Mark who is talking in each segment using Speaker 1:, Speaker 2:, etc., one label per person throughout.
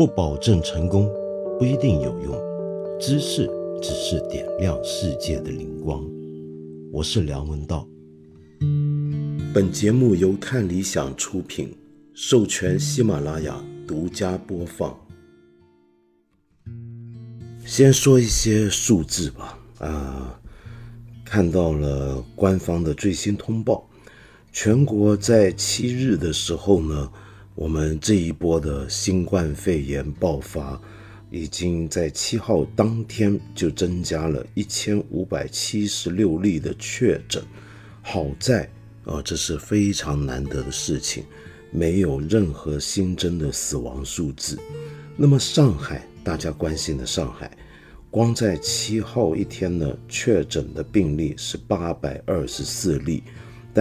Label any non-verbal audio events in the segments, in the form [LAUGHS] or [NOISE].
Speaker 1: 不保证成功，不一定有用。知识只是点亮世界的灵光。我是梁文道。本节目由看理想出品，授权喜马拉雅独家播放。先说一些数字吧。啊，看到了官方的最新通报。全国在七日的时候呢，我们这一波的新冠肺炎爆发，已经在七号当天就增加了一千五百七十六例的确诊。好在啊，这是非常难得的事情，没有任何新增的死亡数字。那么上海，大家关心的上海，光在七号一天呢，确诊的病例是八百二十四例。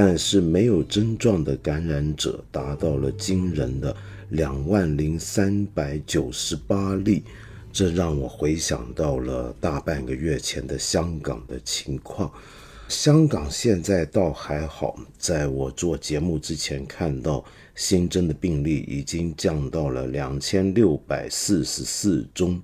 Speaker 1: 但是没有症状的感染者达到了惊人的两万零三百九十八例，这让我回想到了大半个月前的香港的情况。香港现在倒还好，在我做节目之前看到新增的病例已经降到了两千六百四十四宗，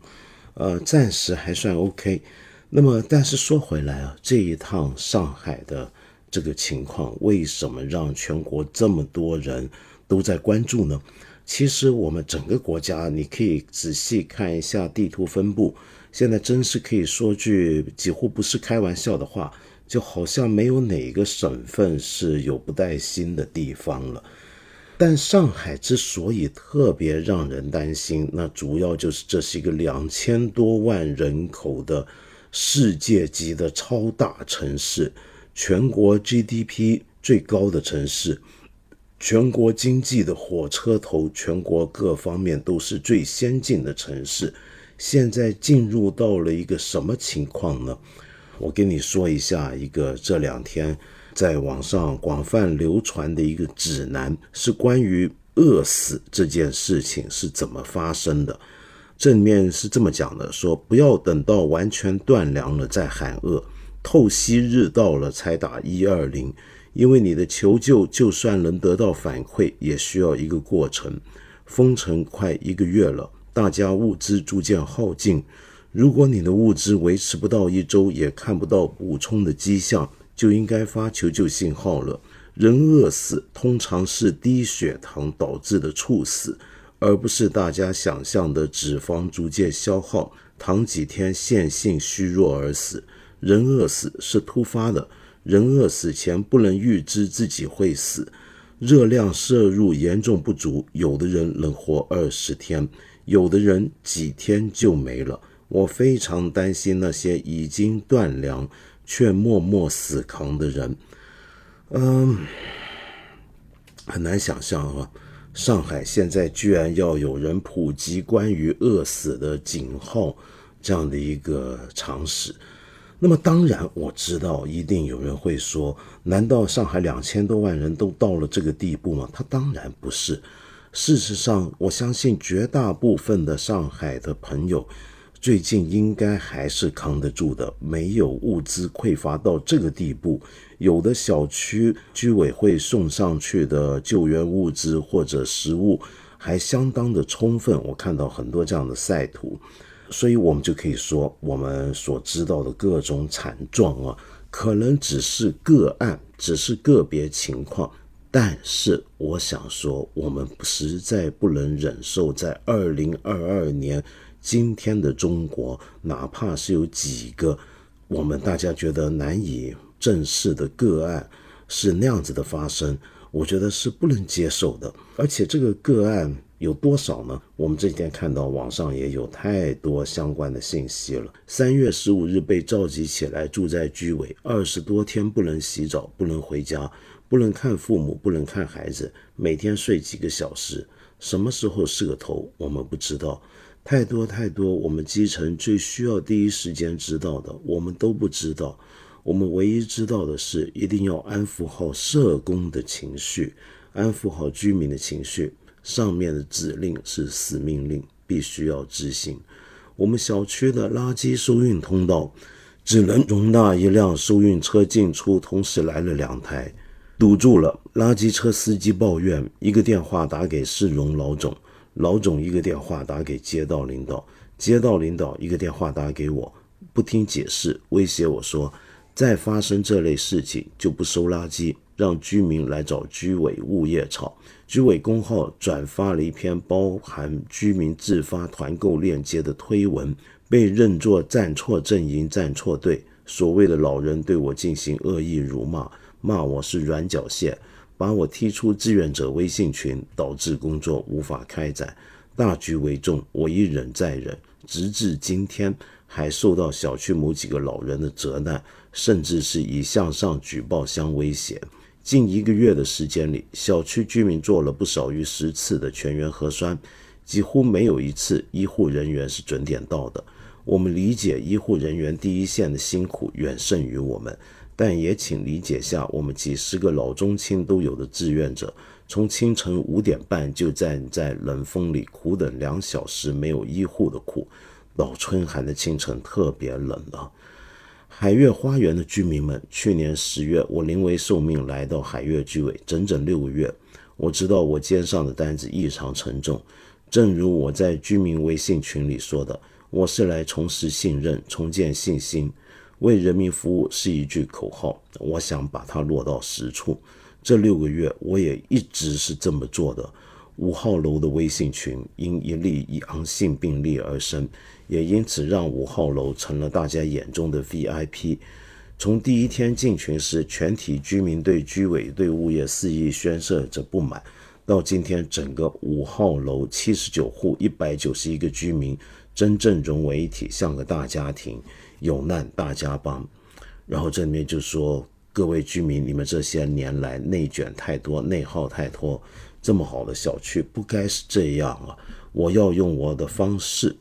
Speaker 1: 呃，暂时还算 OK。那么，但是说回来啊，这一趟上海的。这个情况为什么让全国这么多人都在关注呢？其实我们整个国家，你可以仔细看一下地图分布，现在真是可以说句几乎不是开玩笑的话，就好像没有哪个省份是有不带薪的地方了。但上海之所以特别让人担心，那主要就是这是一个两千多万人口的世界级的超大城市。全国 GDP 最高的城市，全国经济的火车头，全国各方面都是最先进的城市。现在进入到了一个什么情况呢？我跟你说一下，一个这两天在网上广泛流传的一个指南，是关于饿死这件事情是怎么发生的。正面是这么讲的：说不要等到完全断粮了再喊饿。透析日到了才打一二零，因为你的求救就算能得到反馈，也需要一个过程。封城快一个月了，大家物资逐渐耗尽。如果你的物资维持不到一周，也看不到补充的迹象，就应该发求救信号了。人饿死通常是低血糖导致的猝死，而不是大家想象的脂肪逐渐消耗，躺几天线性虚弱而死。人饿死是突发的，人饿死前不能预知自己会死，热量摄入严重不足，有的人能活二十天，有的人几天就没了。我非常担心那些已经断粮却默默死扛的人。嗯，很难想象啊，上海现在居然要有人普及关于饿死的警号这样的一个常识。那么当然，我知道一定有人会说：难道上海两千多万人都到了这个地步吗？他当然不是。事实上，我相信绝大部分的上海的朋友，最近应该还是扛得住的，没有物资匮乏到这个地步。有的小区居委会送上去的救援物资或者食物还相当的充分，我看到很多这样的赛图。所以，我们就可以说，我们所知道的各种惨状啊，可能只是个案，只是个别情况。但是，我想说，我们实在不能忍受，在二零二二年今天的中国，哪怕是有几个我们大家觉得难以正视的个案，是那样子的发生，我觉得是不能接受的。而且，这个个案。有多少呢？我们这几天看到网上也有太多相关的信息了。三月十五日被召集起来住在居委，二十多天不能洗澡，不能回家，不能看父母，不能看孩子，每天睡几个小时。什么时候是个头？我们不知道。太多太多，我们基层最需要第一时间知道的，我们都不知道。我们唯一知道的是，一定要安抚好社工的情绪，安抚好居民的情绪。上面的指令是死命令，必须要执行。我们小区的垃圾收运通道只能容纳一辆收运车进出，同时来了两台，堵住了。垃圾车司机抱怨，一个电话打给市容老总，老总一个电话打给街道领导，街道领导一个电话打给我，不听解释，威胁我说，再发生这类事情就不收垃圾，让居民来找居委物业吵。居委公号转发了一篇包含居民自发团购链接的推文，被认作站错阵营、站错队。所谓的老人对我进行恶意辱骂，骂我是软脚蟹，把我踢出志愿者微信群，导致工作无法开展。大局为重，我一忍再忍，直至今天还受到小区某几个老人的责难，甚至是以向上举报相威胁。近一个月的时间里，小区居民做了不少于十次的全员核酸，几乎没有一次医护人员是准点到的。我们理解医护人员第一线的辛苦远胜于我们，但也请理解下我们几十个老中青都有的志愿者，从清晨五点半就站在冷风里苦等两小时没有医护的苦。到春寒的清晨特别冷了。海悦花园的居民们，去年十月，我临危受命来到海悦居委，整整六个月。我知道我肩上的担子异常沉重。正如我在居民微信群里说的，我是来重拾信任、重建信心、为人民服务是一句口号。我想把它落到实处。这六个月，我也一直是这么做的。五号楼的微信群因一例阳性病例而生。也因此让五号楼成了大家眼中的 VIP。从第一天进群时，全体居民对居委对物业肆意宣泄着不满，到今天整个五号楼七十九户一百九十一个居民真正融为一体，像个大家庭，有难大家帮。然后这里面就说各位居民，你们这些年来内卷太多，内耗太多，这么好的小区不该是这样啊！我要用我的方式。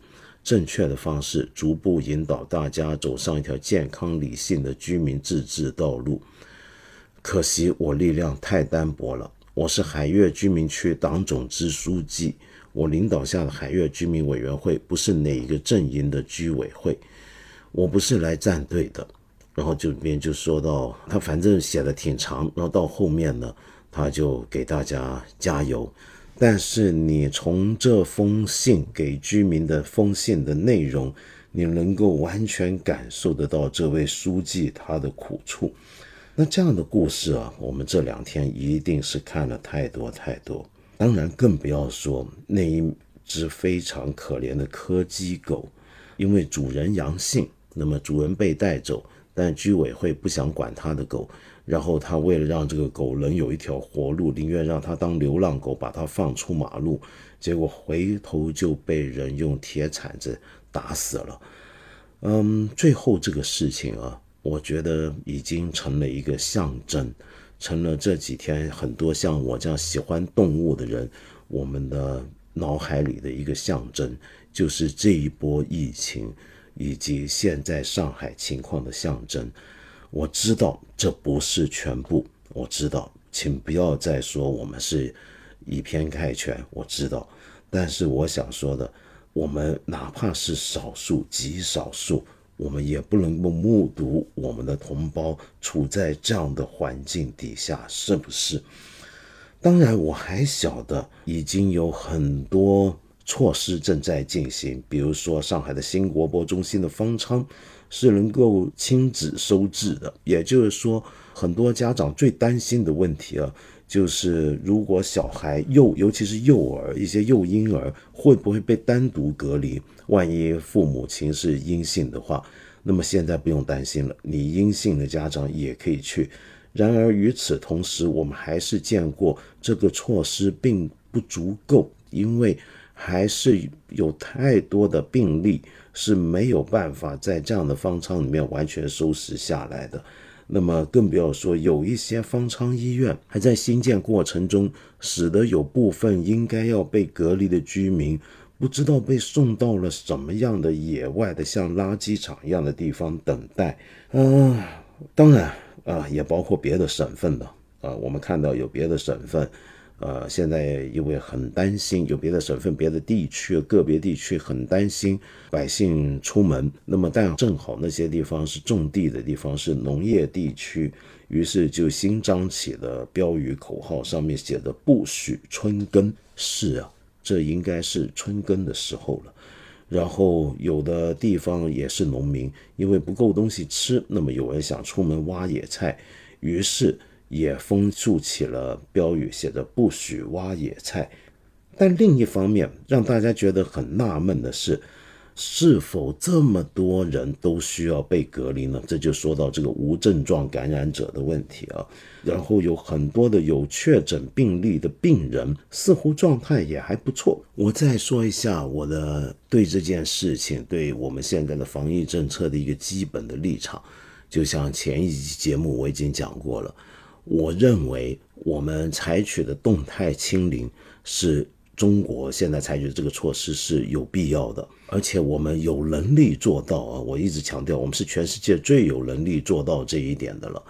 Speaker 1: 正确的方式，逐步引导大家走上一条健康理性的居民自治道路。可惜我力量太单薄了。我是海悦居民区党总支书记，我领导下的海悦居民委员会不是哪一个阵营的居委会，我不是来站队的。然后这边就说到，他反正写的挺长，然后到后面呢，他就给大家加油。但是你从这封信给居民的封信的内容，你能够完全感受得到这位书记他的苦处。那这样的故事啊，我们这两天一定是看了太多太多。当然，更不要说那一只非常可怜的柯基狗，因为主人阳性，那么主人被带走，但居委会不想管他的狗。然后他为了让这个狗能有一条活路，宁愿让它当流浪狗，把它放出马路，结果回头就被人用铁铲子打死了。嗯，最后这个事情啊，我觉得已经成了一个象征，成了这几天很多像我这样喜欢动物的人，我们的脑海里的一个象征，就是这一波疫情以及现在上海情况的象征。我知道这不是全部，我知道，请不要再说我们是以偏概全。我知道，但是我想说的，我们哪怕是少数极少数，我们也不能够目睹我们的同胞处在这样的环境底下，是不是？当然，我还晓得已经有很多措施正在进行，比如说上海的新国博中心的方舱。是能够亲子收治的，也就是说，很多家长最担心的问题啊，就是如果小孩幼，尤其是幼儿，一些幼婴儿会不会被单独隔离？万一父母亲是阴性的话，那么现在不用担心了，你阴性的家长也可以去。然而与此同时，我们还是见过这个措施并不足够，因为还是有太多的病例。是没有办法在这样的方舱里面完全收拾下来的，那么更不要说有一些方舱医院还在新建过程中，使得有部分应该要被隔离的居民不知道被送到了什么样的野外的像垃圾场一样的地方等待。嗯，当然啊，也包括别的省份的啊，我们看到有别的省份。呃，现在因为很担心，有别的省份、别的地区、个别地区很担心百姓出门。那么，但正好那些地方是种地的地方，是农业地区，于是就新张起了标语口号，上面写的“不许春耕”。是啊，这应该是春耕的时候了。然后有的地方也是农民，因为不够东西吃，那么有人想出门挖野菜，于是也封竖起了标语，写着“不许挖野菜”。但另一方面，让大家觉得很纳闷的是。是否这么多人都需要被隔离呢？这就说到这个无症状感染者的问题啊。然后有很多的有确诊病例的病人，似乎状态也还不错。我再说一下我的对这件事情，对我们现在的防疫政策的一个基本的立场。就像前一集节目我已经讲过了，我认为我们采取的动态清零是。中国现在采取的这个措施是有必要的，而且我们有能力做到啊！我一直强调，我们是全世界最有能力做到这一点的了。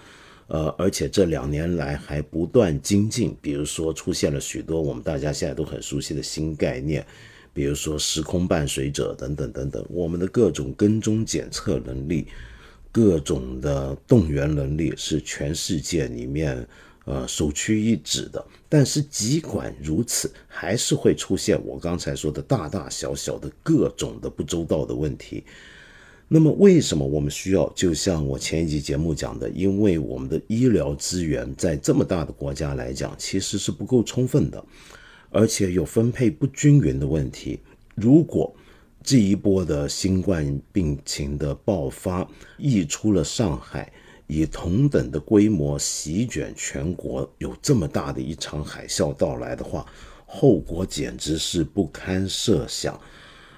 Speaker 1: 呃，而且这两年来还不断精进，比如说出现了许多我们大家现在都很熟悉的新概念，比如说时空伴随者等等等等，我们的各种跟踪检测能力，各种的动员能力是全世界里面。呃，首屈一指的，但是尽管如此，还是会出现我刚才说的大大小小的各种的不周到的问题。那么，为什么我们需要？就像我前一集节目讲的，因为我们的医疗资源在这么大的国家来讲，其实是不够充分的，而且有分配不均匀的问题。如果这一波的新冠病情的爆发溢出了上海。以同等的规模席卷全国，有这么大的一场海啸到来的话，后果简直是不堪设想。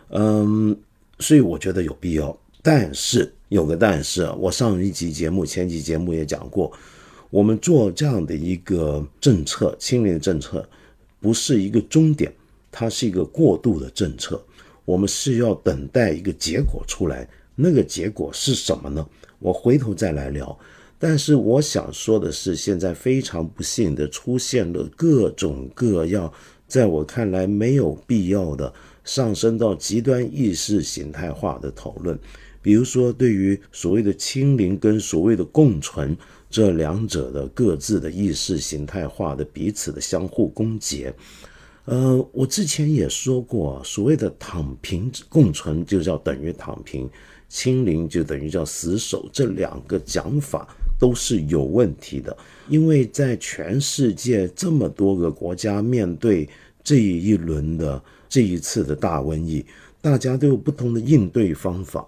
Speaker 1: 嗯，所以我觉得有必要。但是有个但是，我上一集节目、前几节目也讲过，我们做这样的一个政策，清零政策，不是一个终点，它是一个过渡的政策。我们是要等待一个结果出来，那个结果是什么呢？我回头再来聊，但是我想说的是，现在非常不幸的出现了各种各样，在我看来没有必要的上升到极端意识形态化的讨论，比如说对于所谓的清零跟所谓的共存这两者的各自的意识形态化的彼此的相互攻讦。呃，我之前也说过，所谓的躺平共存就叫等于躺平。清零就等于叫死守，这两个讲法都是有问题的，因为在全世界这么多个国家面对这一轮的这一次的大瘟疫，大家都有不同的应对方法，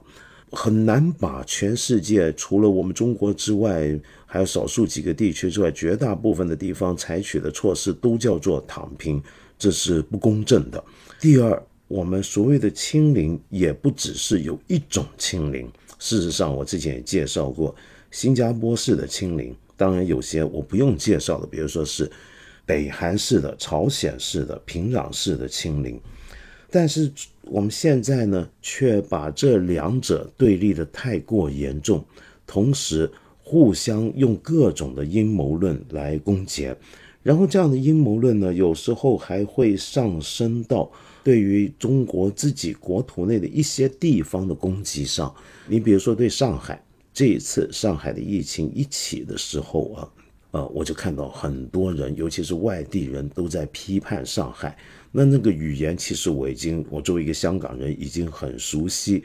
Speaker 1: 很难把全世界除了我们中国之外，还有少数几个地区之外，绝大部分的地方采取的措施都叫做躺平，这是不公正的。第二。我们所谓的清零也不只是有一种清零。事实上，我之前也介绍过新加坡式的清零，当然有些我不用介绍的，比如说是北韩式的、朝鲜式的、平壤式的清零。但是我们现在呢，却把这两者对立的太过严重，同时互相用各种的阴谋论来攻讦，然后这样的阴谋论呢，有时候还会上升到。对于中国自己国土内的一些地方的攻击上，你比如说对上海这一次上海的疫情一起的时候啊，呃，我就看到很多人，尤其是外地人都在批判上海。那那个语言其实我已经，我作为一个香港人已经很熟悉，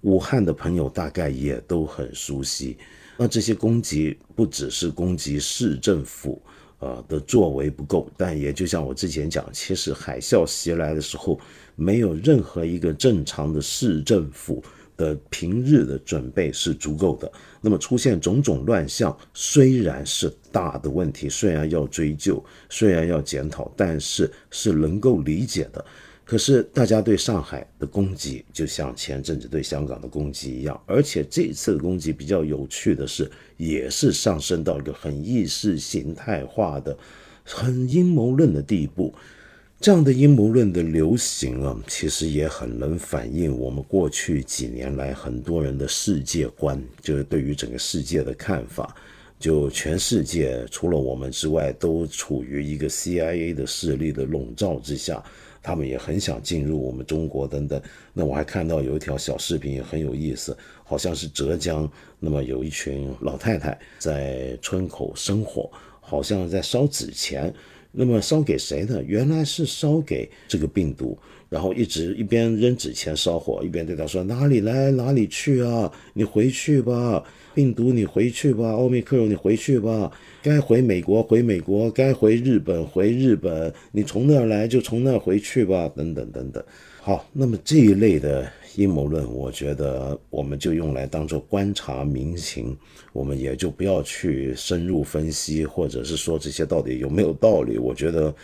Speaker 1: 武汉的朋友大概也都很熟悉。那这些攻击不只是攻击市政府。呃的作为不够，但也就像我之前讲，其实海啸袭来的时候，没有任何一个正常的市政府的平日的准备是足够的。那么出现种种乱象，虽然是大的问题，虽然要追究，虽然要检讨，但是是能够理解的。可是大家对上海的攻击，就像前阵子对香港的攻击一样，而且这次的攻击比较有趣的是，也是上升到一个很意识形态化的、很阴谋论的地步。这样的阴谋论的流行啊，其实也很能反映我们过去几年来很多人的世界观，就是对于整个世界的看法。就全世界除了我们之外，都处于一个 CIA 的势力的笼罩之下。他们也很想进入我们中国等等。那我还看到有一条小视频也很有意思，好像是浙江，那么有一群老太太在村口生火，好像在烧纸钱。那么烧给谁呢？原来是烧给这个病毒，然后一直一边扔纸钱烧火，一边对他说：“哪里来哪里去啊？你回去吧，病毒你回去吧，奥密克戎你回去吧，该回美国回美国，该回日本回日本，你从那儿来就从那儿回去吧，等等等等。”好，那么这一类的。阴谋论，我觉得我们就用来当做观察民情，我们也就不要去深入分析，或者是说这些到底有没有道理。我觉得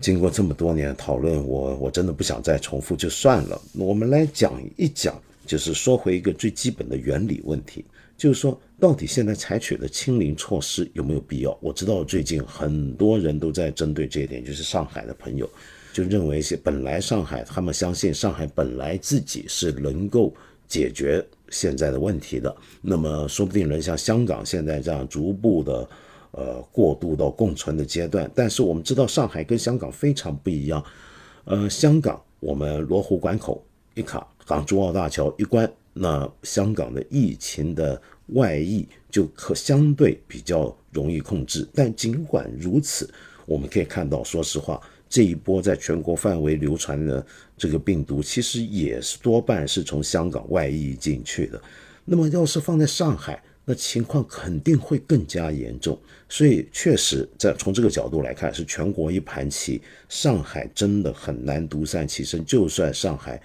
Speaker 1: 经过这么多年讨论，我我真的不想再重复，就算了。我们来讲一讲，就是说回一个最基本的原理问题，就是说到底现在采取的清零措施有没有必要？我知道最近很多人都在针对这一点，就是上海的朋友。就认为是本来上海，他们相信上海本来自己是能够解决现在的问题的，那么说不定能像香港现在这样逐步的，呃，过渡到共存的阶段。但是我们知道上海跟香港非常不一样，呃，香港我们罗湖关口一卡，港珠澳大桥一关，那香港的疫情的外溢就可相对比较容易控制。但尽管如此，我们可以看到，说实话。这一波在全国范围流传的这个病毒，其实也是多半是从香港外溢进去的。那么，要是放在上海，那情况肯定会更加严重。所以，确实，在从这个角度来看，是全国一盘棋，上海真的很难独善其身。就算上海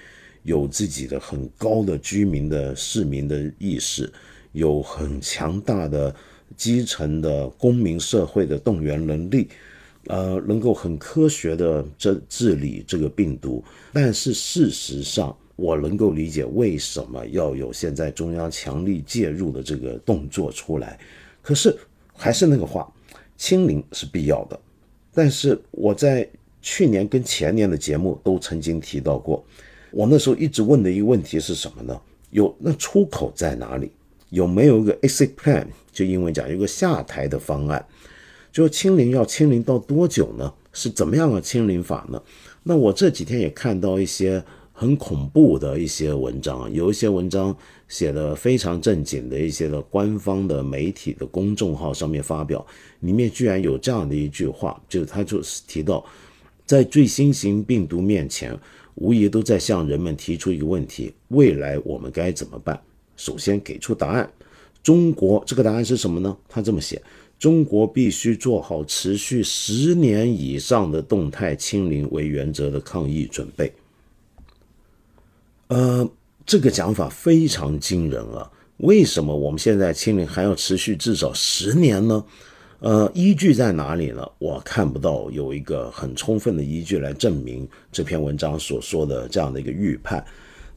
Speaker 1: 有自己的很高的居民的市民的意识，有很强大的基层的公民社会的动员能力。呃，能够很科学的治治理这个病毒，但是事实上，我能够理解为什么要有现在中央强力介入的这个动作出来。可是还是那个话，清零是必要的。但是我在去年跟前年的节目都曾经提到过，我那时候一直问的一个问题是什么呢？有那出口在哪里？有没有一个 exit plan？就英文讲，有个下台的方案。就清零要清零到多久呢？是怎么样的清零法呢？那我这几天也看到一些很恐怖的一些文章，有一些文章写的非常正经的一些的官方的媒体的公众号上面发表，里面居然有这样的一句话，就是他就是提到，在最新型病毒面前，无疑都在向人们提出一个问题：未来我们该怎么办？首先给出答案，中国这个答案是什么呢？他这么写。中国必须做好持续十年以上的动态清零为原则的抗疫准备。呃，这个讲法非常惊人啊！为什么我们现在清零还要持续至少十年呢？呃，依据在哪里呢？我看不到有一个很充分的依据来证明这篇文章所说的这样的一个预判。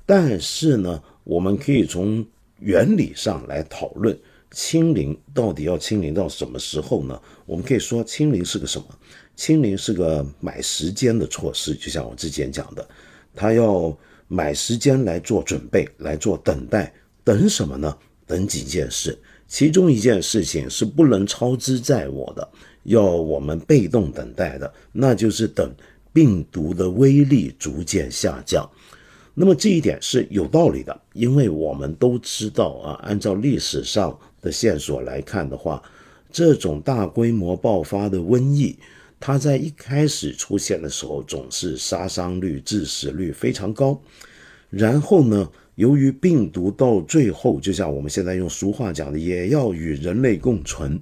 Speaker 1: 但是呢，我们可以从原理上来讨论。清零到底要清零到什么时候呢？我们可以说，清零是个什么？清零是个买时间的措施，就像我之前讲的，它要买时间来做准备，来做等待。等什么呢？等几件事，其中一件事情是不能操之在我的，要我们被动等待的，那就是等病毒的威力逐渐下降。那么这一点是有道理的，因为我们都知道啊，按照历史上。的线索来看的话，这种大规模爆发的瘟疫，它在一开始出现的时候总是杀伤率、致死率非常高。然后呢，由于病毒到最后，就像我们现在用俗话讲的，也要与人类共存，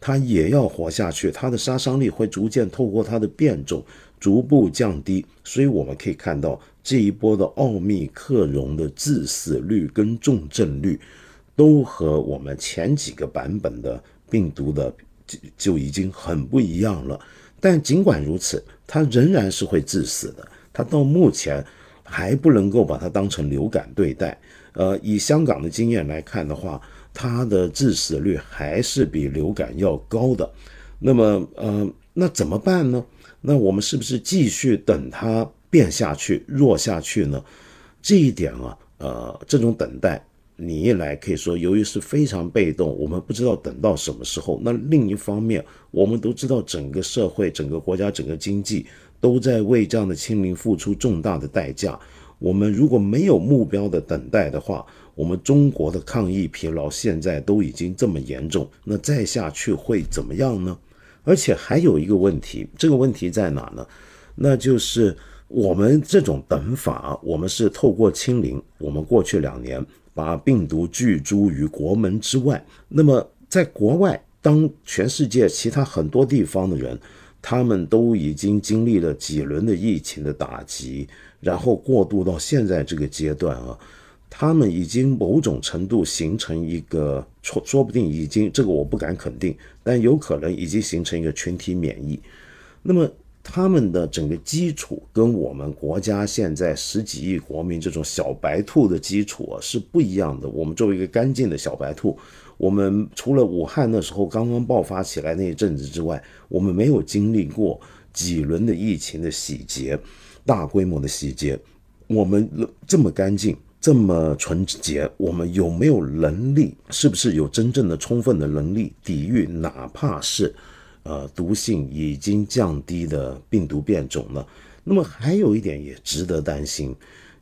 Speaker 1: 它也要活下去，它的杀伤力会逐渐透过它的变种逐步降低。所以我们可以看到这一波的奥密克戎的致死率跟重症率。都和我们前几个版本的病毒的就就已经很不一样了，但尽管如此，它仍然是会致死的。它到目前还不能够把它当成流感对待。呃，以香港的经验来看的话，它的致死率还是比流感要高的。那么，呃，那怎么办呢？那我们是不是继续等它变下去、弱下去呢？这一点啊，呃，这种等待。你一来可以说，由于是非常被动，我们不知道等到什么时候。那另一方面，我们都知道整个社会、整个国家、整个经济都在为这样的清零付出重大的代价。我们如果没有目标的等待的话，我们中国的抗疫疲劳现在都已经这么严重，那再下去会怎么样呢？而且还有一个问题，这个问题在哪呢？那就是我们这种等法，我们是透过清零，我们过去两年把病毒拒诸于国门之外。那么在国外，当全世界其他很多地方的人，他们都已经经历了几轮的疫情的打击，然后过渡到现在这个阶段啊。他们已经某种程度形成一个，说说不定已经这个我不敢肯定，但有可能已经形成一个群体免疫。那么他们的整个基础跟我们国家现在十几亿国民这种小白兔的基础啊是不一样的。我们作为一个干净的小白兔，我们除了武汉那时候刚刚爆发起来那一阵子之外，我们没有经历过几轮的疫情的洗劫，大规模的洗劫。我们这么干净。这么纯洁，我们有没有能力？是不是有真正的、充分的能力抵御哪怕是，呃，毒性已经降低的病毒变种呢？那么还有一点也值得担心，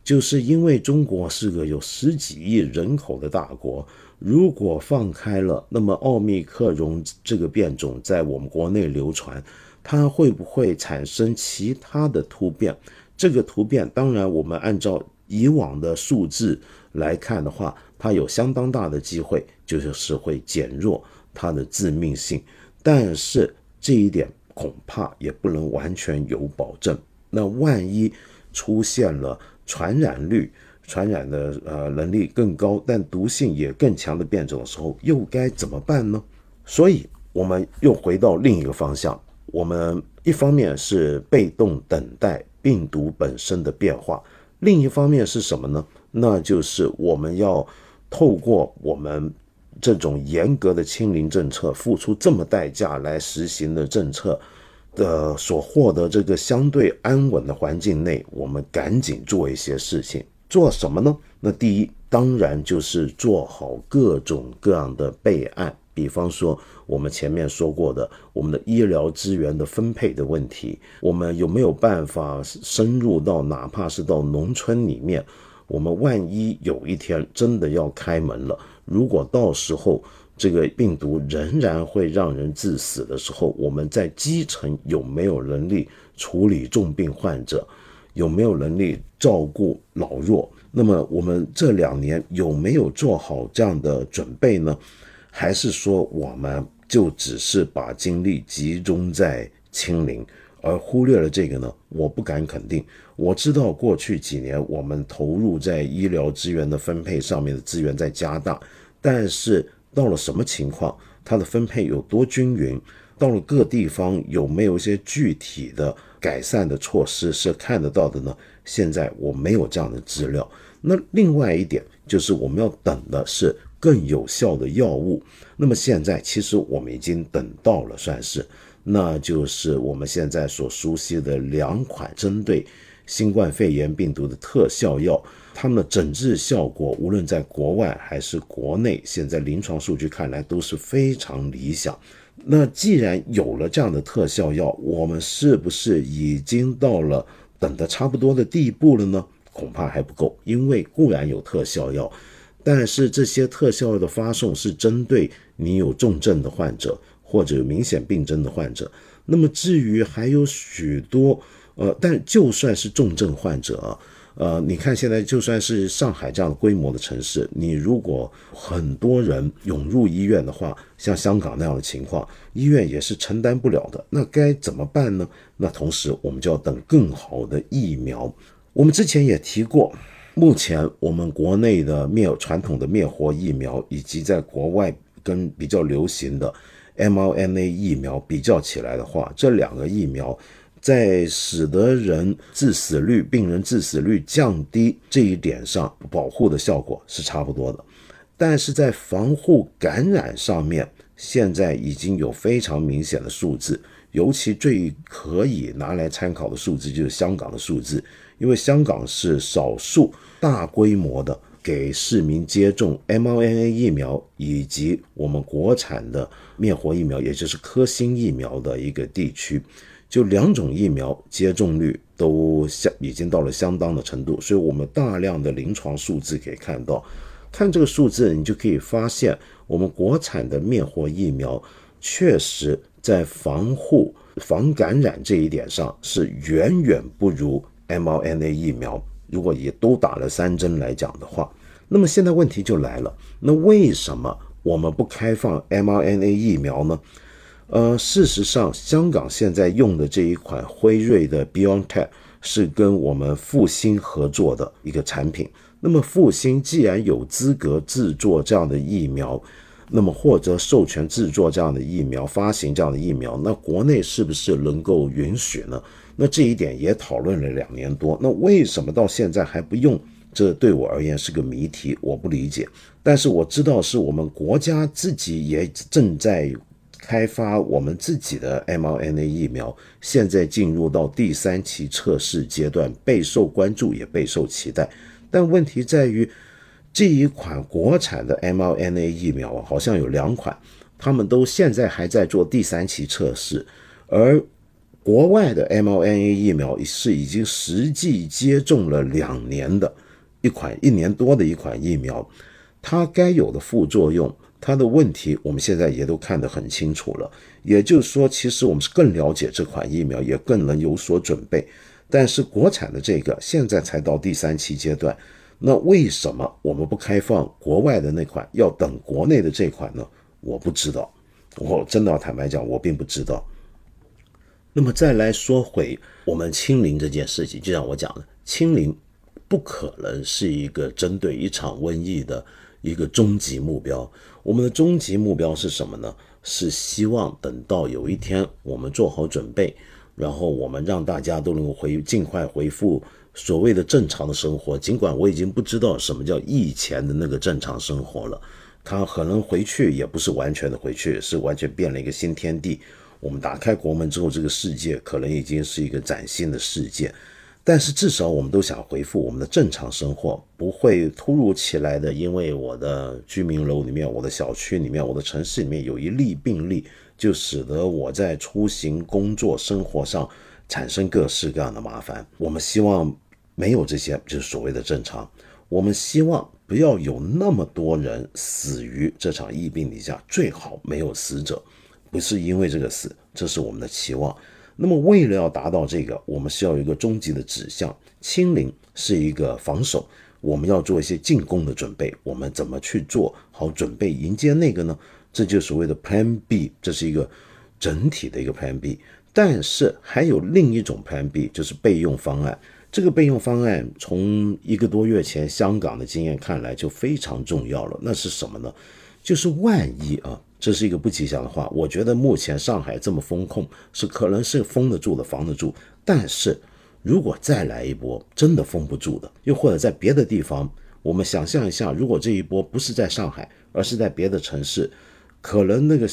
Speaker 1: 就是因为中国是个有十几亿人口的大国，如果放开了，那么奥密克戎这个变种在我们国内流传，它会不会产生其他的突变？这个突变，当然我们按照。以往的数字来看的话，它有相当大的机会，就是会减弱它的致命性。但是这一点恐怕也不能完全有保证。那万一出现了传染率、传染的呃能力更高，但毒性也更强的变种的时候，又该怎么办呢？所以，我们又回到另一个方向，我们一方面是被动等待病毒本身的变化。另一方面是什么呢？那就是我们要透过我们这种严格的清零政策，付出这么代价来实行的政策的所获得这个相对安稳的环境内，我们赶紧做一些事情。做什么呢？那第一，当然就是做好各种各样的备案。比方说，我们前面说过的，我们的医疗资源的分配的问题，我们有没有办法深入到哪怕是到农村里面？我们万一有一天真的要开门了，如果到时候这个病毒仍然会让人致死的时候，我们在基层有没有能力处理重病患者？有没有能力照顾老弱？那么我们这两年有没有做好这样的准备呢？还是说，我们就只是把精力集中在清零，而忽略了这个呢？我不敢肯定。我知道过去几年我们投入在医疗资源的分配上面的资源在加大，但是到了什么情况，它的分配有多均匀？到了各地方有没有一些具体的改善的措施是看得到的呢？现在我没有这样的资料。那另外一点就是我们要等的是。更有效的药物，那么现在其实我们已经等到了，算是，那就是我们现在所熟悉的两款针对新冠肺炎病毒的特效药，它们的诊治效果无论在国外还是国内，现在临床数据看来都是非常理想。那既然有了这样的特效药，我们是不是已经到了等的差不多的地步了呢？恐怕还不够，因为固然有特效药。但是这些特效药的发送是针对你有重症的患者或者有明显病症的患者。那么至于还有许多，呃，但就算是重症患者，呃，你看现在就算是上海这样的规模的城市，你如果很多人涌入医院的话，像香港那样的情况，医院也是承担不了的。那该怎么办呢？那同时我们就要等更好的疫苗。我们之前也提过。目前我们国内的灭传统的灭活疫苗，以及在国外跟比较流行的 mRNA 疫苗比较起来的话，这两个疫苗在使得人致死率、病人致死率降低这一点上，保护的效果是差不多的。但是在防护感染上面，现在已经有非常明显的数字，尤其最可以拿来参考的数字就是香港的数字。因为香港是少数大规模的给市民接种 mRNA 疫苗以及我们国产的灭活疫苗，也就是科兴疫苗的一个地区，就两种疫苗接种率都相已经到了相当的程度，所以我们大量的临床数字可以看到，看这个数字，你就可以发现我们国产的灭活疫苗确实在防护、防感染这一点上是远远不如 mRNA 疫苗。如果也都打了三针来讲的话，那么现在问题就来了，那为什么我们不开放 mRNA 疫苗呢？呃，事实上，香港现在用的这一款辉瑞的 BioNTech 是跟我们复星合作的一个产品。那么复星既然有资格制作这样的疫苗，那么或者授权制作这样的疫苗、发行这样的疫苗，那国内是不是能够允许呢？那这一点也讨论了两年多，那为什么到现在还不用？这对我而言是个谜题，我不理解。但是我知道是我们国家自己也正在。开发我们自己的 mRNA 疫苗，现在进入到第三期测试阶段，备受关注，也备受期待。但问题在于，这一款国产的 mRNA 疫苗啊，好像有两款，他们都现在还在做第三期测试，而国外的 mRNA 疫苗是已经实际接种了两年的一款一年多的一款疫苗，它该有的副作用。它的问题，我们现在也都看得很清楚了。也就是说，其实我们是更了解这款疫苗，也更能有所准备。但是国产的这个现在才到第三期阶段，那为什么我们不开放国外的那款，要等国内的这款呢？我不知道，我真的要坦白讲，我并不知道。那么再来说回我们清零这件事情，就像我讲的，清零不可能是一个针对一场瘟疫的。一个终极目标，我们的终极目标是什么呢？是希望等到有一天我们做好准备，然后我们让大家都能够回尽快恢复所谓的正常的生活。尽管我已经不知道什么叫疫前的那个正常生活了，它可能回去也不是完全的回去，是完全变了一个新天地。我们打开国门之后，这个世界可能已经是一个崭新的世界。但是至少我们都想回复我们的正常生活，不会突如其来的，因为我的居民楼里面、我的小区里面、我的城市里面有一例病例，就使得我在出行、工作、生活上产生各式各样的麻烦。我们希望没有这些，就是所谓的正常。我们希望不要有那么多人死于这场疫病底下，最好没有死者，不是因为这个死，这是我们的期望。那么，为了要达到这个，我们需要有一个终极的指向。清零是一个防守，我们要做一些进攻的准备。我们怎么去做好准备迎接那个呢？这就所谓的 Plan B，这是一个整体的一个 Plan B。但是还有另一种 Plan B，就是备用方案。这个备用方案从一个多月前香港的经验看来就非常重要了。那是什么呢？就是万一啊。这是一个不吉祥的话。我觉得目前上海这么封控是可能是封得住的、防得住。但是如果再来一波，真的封不住的，又或者在别的地方，我们想象一下，如果这一波不是在上海，而是在别的城市，可能那个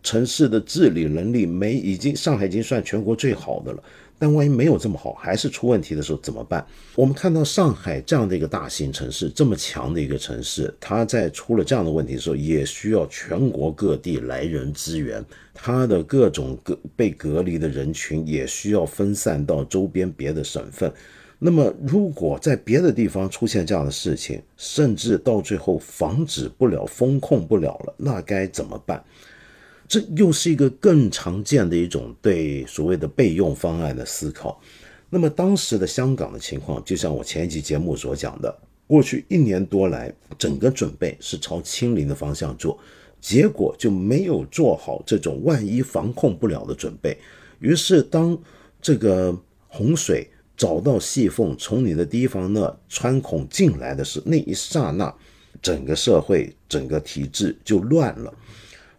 Speaker 1: 城市的治理能力没已经上海已经算全国最好的了。但万一没有这么好，还是出问题的时候怎么办？我们看到上海这样的一个大型城市，这么强的一个城市，它在出了这样的问题的时候，也需要全国各地来人支援，它的各种隔被隔离的人群也需要分散到周边别的省份。那么，如果在别的地方出现这样的事情，甚至到最后防止不了、封控不了了，那该怎么办？这又是一个更常见的一种对所谓的备用方案的思考。那么当时的香港的情况，就像我前一集节目所讲的，过去一年多来，整个准备是朝清零的方向做，结果就没有做好这种万一防控不了的准备。于是当这个洪水找到细缝，从你的地方那穿孔进来的是那一刹那，整个社会、整个体制就乱了。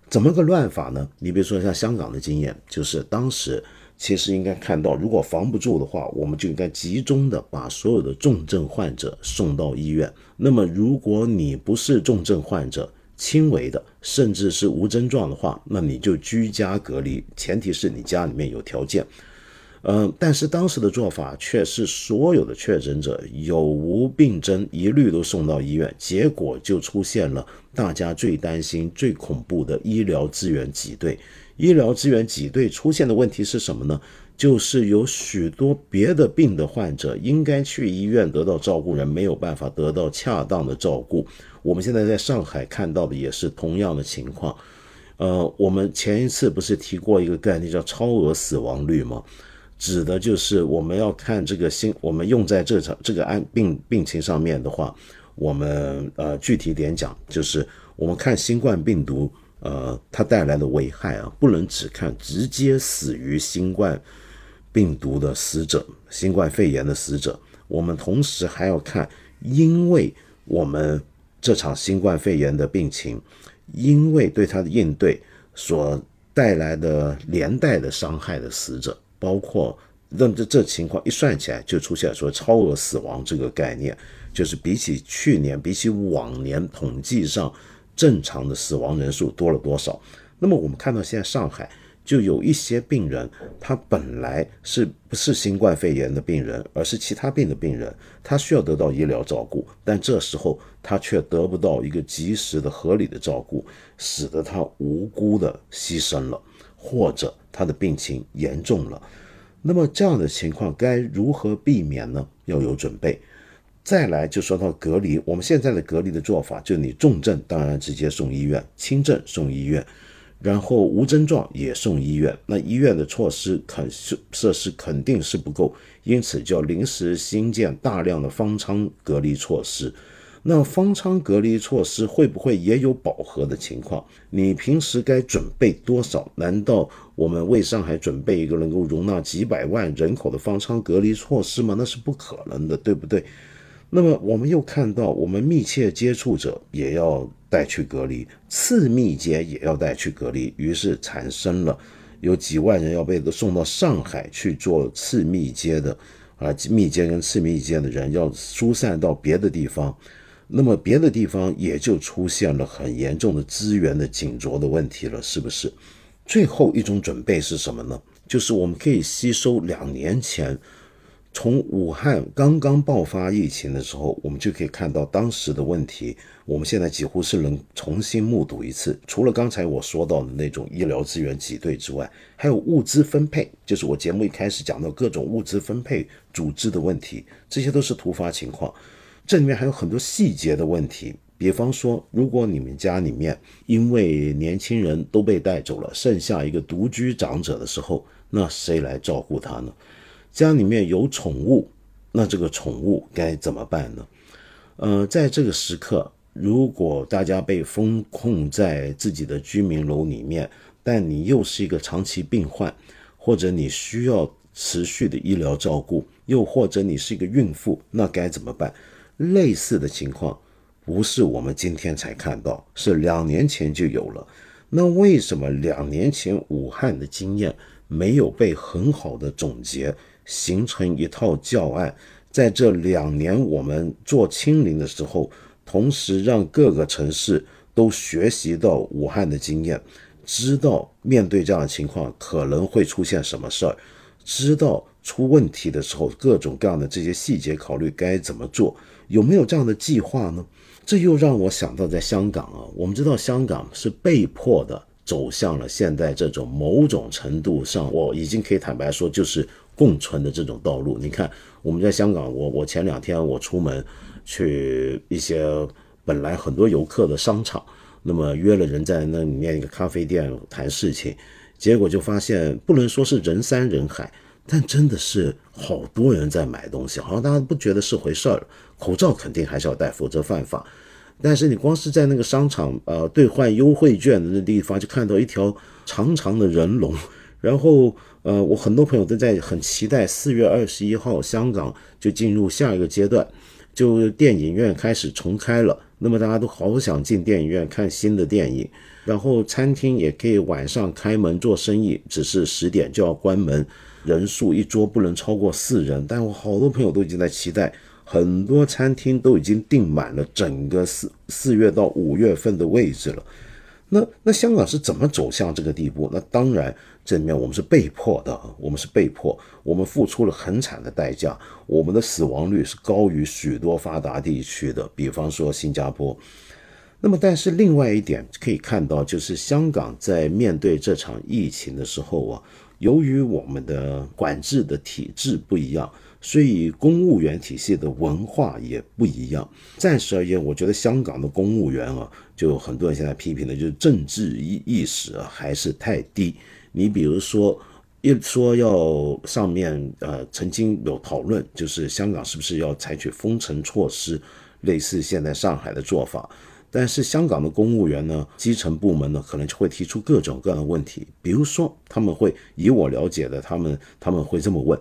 Speaker 1: 怎么个乱法呢？你比如说像香港的经验，就是当时其实应该看到，如果防不住的话，我们就应该集中的把所有的重症患者送到医院。那么如果你不是重症患者，轻微的甚至是无症状的话，那你就居家隔离，前提是你家里面有条件。嗯，但是当时的做法却是所有的确诊者有无病征一律都送到医院，结果就出现了大家最担心、最恐怖的医疗资源挤兑。医疗资源挤兑出现的问题是什么呢？就是有许多别的病的患者应该去医院得到照顾，人没有办法得到恰当的照顾。我们现在在上海看到的也是同样的情况。呃，我们前一次不是提过一个概念叫超额死亡率吗？指的就是我们要看这个新，我们用在这场这个案病病情上面的话，我们呃具体点讲，就是我们看新冠病毒呃它带来的危害啊，不能只看直接死于新冠病毒的死者、新冠肺炎的死者，我们同时还要看，因为我们这场新冠肺炎的病情。因为对它的应对所带来的连带的伤害的死者，包括那这这情况一算起来，就出现说超额死亡这个概念，就是比起去年，比起往年统计上正常的死亡人数多了多少？那么我们看到现在上海。就有一些病人，他本来是不是新冠肺炎的病人，而是其他病的病人，他需要得到医疗照顾，但这时候他却得不到一个及时的、合理的照顾，使得他无辜的牺牲了，或者他的病情严重了。那么这样的情况该如何避免呢？要有准备。再来就说到隔离，我们现在的隔离的做法，就你重症当然直接送医院，轻症送医院。然后无症状也送医院，那医院的措施肯设设施肯定是不够，因此就要临时新建大量的方舱隔离措施。那方舱隔离措施会不会也有饱和的情况？你平时该准备多少？难道我们为上海准备一个能够容纳几百万人口的方舱隔离措施吗？那是不可能的，对不对？那么我们又看到，我们密切接触者也要带去隔离，次密接也要带去隔离，于是产生了有几万人要被送到上海去做次密接的，啊，密接跟次密接的人要疏散到别的地方，那么别的地方也就出现了很严重的资源的紧着的问题了，是不是？最后一种准备是什么呢？就是我们可以吸收两年前。从武汉刚刚爆发疫情的时候，我们就可以看到当时的问题。我们现在几乎是能重新目睹一次。除了刚才我说到的那种医疗资源挤兑之外，还有物资分配，就是我节目一开始讲到各种物资分配组织的问题，这些都是突发情况。这里面还有很多细节的问题，比方说，如果你们家里面因为年轻人都被带走了，剩下一个独居长者的时候，那谁来照顾他呢？家里面有宠物，那这个宠物该怎么办呢？呃，在这个时刻，如果大家被封控在自己的居民楼里面，但你又是一个长期病患，或者你需要持续的医疗照顾，又或者你是一个孕妇，那该怎么办？类似的情况不是我们今天才看到，是两年前就有了。那为什么两年前武汉的经验没有被很好的总结？形成一套教案，在这两年我们做清零的时候，同时让各个城市都学习到武汉的经验，知道面对这样的情况可能会出现什么事儿，知道出问题的时候各种各样的这些细节考虑该怎么做，有没有这样的计划呢？这又让我想到在香港啊，我们知道香港是被迫的走向了现在这种某种程度上，我已经可以坦白说就是。共存的这种道路，你看我们在香港，我我前两天我出门去一些本来很多游客的商场，那么约了人在那里面一个咖啡店谈事情，结果就发现不能说是人山人海，但真的是好多人在买东西，好像大家不觉得是回事儿。口罩肯定还是要戴，否则犯法。但是你光是在那个商场呃兑换优惠券的那地方，就看到一条长长的人龙。然后，呃，我很多朋友都在很期待四月二十一号香港就进入下一个阶段，就电影院开始重开了。那么大家都好想进电影院看新的电影，然后餐厅也可以晚上开门做生意，只是十点就要关门，人数一桌不能超过四人。但我好多朋友都已经在期待，很多餐厅都已经订满了整个四四月到五月份的位置了。那那香港是怎么走向这个地步？那当然，这里面我们是被迫的，我们是被迫，我们付出了很惨的代价，我们的死亡率是高于许多发达地区的，比方说新加坡。那么，但是另外一点可以看到，就是香港在面对这场疫情的时候啊，由于我们的管制的体制不一样，所以公务员体系的文化也不一样。暂时而言，我觉得香港的公务员啊，就很多人现在批评的，就是政治意意识还是太低。你比如说，一说要上面呃曾经有讨论，就是香港是不是要采取封城措施，类似现在上海的做法。但是香港的公务员呢，基层部门呢，可能就会提出各种各样的问题。比如说，他们会以我了解的，他们他们会这么问：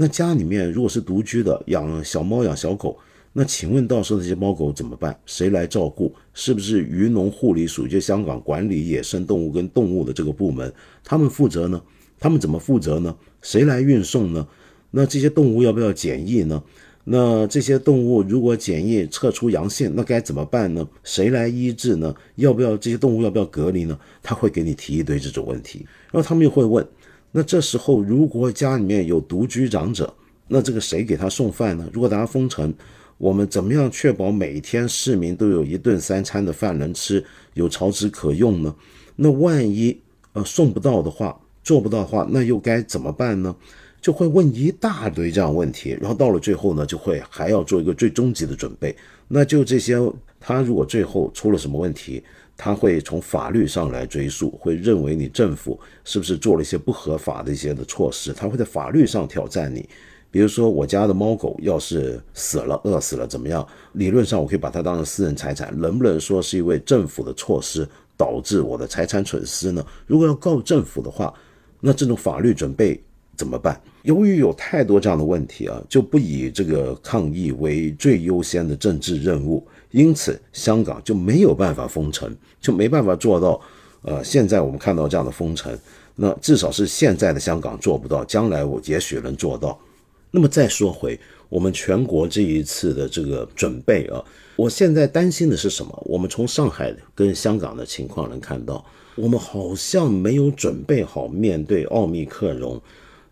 Speaker 1: 那家里面如果是独居的，养小猫养小狗，那请问到时候这些猫狗怎么办？谁来照顾？是不是渔农护理署就香港管理野生动物跟动物的这个部门，他们负责呢？他们怎么负责呢？谁来运送呢？那这些动物要不要检疫呢？那这些动物如果检疫测出阳性，那该怎么办呢？谁来医治呢？要不要这些动物要不要隔离呢？他会给你提一堆这种问题，然后他们又会问：那这时候如果家里面有独居长者，那这个谁给他送饭呢？如果大家封城，我们怎么样确保每天市民都有一顿三餐的饭能吃，有草纸可用呢？那万一呃送不到的话，做不到的话，那又该怎么办呢？就会问一大堆这样问题，然后到了最后呢，就会还要做一个最终极的准备。那就这些，他如果最后出了什么问题，他会从法律上来追溯，会认为你政府是不是做了一些不合法的一些的措施，他会在法律上挑战你。比如说，我家的猫狗要是死了、饿死了怎么样？理论上我可以把它当成私人财产，能不能说是因为政府的措施导致我的财产损失呢？如果要告政府的话，那这种法律准备。怎么办？由于有太多这样的问题啊，就不以这个抗议为最优先的政治任务，因此香港就没有办法封城，就没办法做到。呃，现在我们看到这样的封城，那至少是现在的香港做不到，将来我也许能做到。那么再说回我们全国这一次的这个准备啊，我现在担心的是什么？我们从上海跟香港的情况能看到，我们好像没有准备好面对奥密克戎。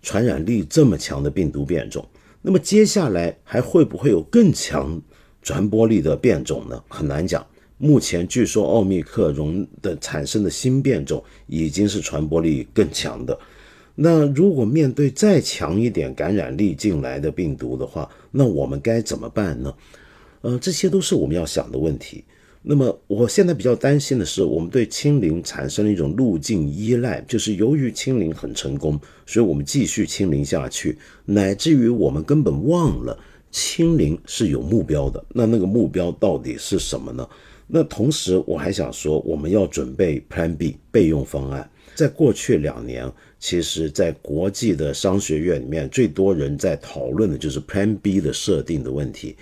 Speaker 1: 传染力这么强的病毒变种，那么接下来还会不会有更强传播力的变种呢？很难讲。目前据说奥密克戎的产生的新变种已经是传播力更强的。那如果面对再强一点感染力进来的病毒的话，那我们该怎么办呢？呃，这些都是我们要想的问题。那么，我现在比较担心的是，我们对清零产生了一种路径依赖，就是由于清零很成功，所以我们继续清零下去，乃至于我们根本忘了清零是有目标的。那那个目标到底是什么呢？那同时我还想说，我们要准备 Plan B 备用方案。在过去两年，其实在国际的商学院里面，最多人在讨论的就是 Plan B 的设定的问题。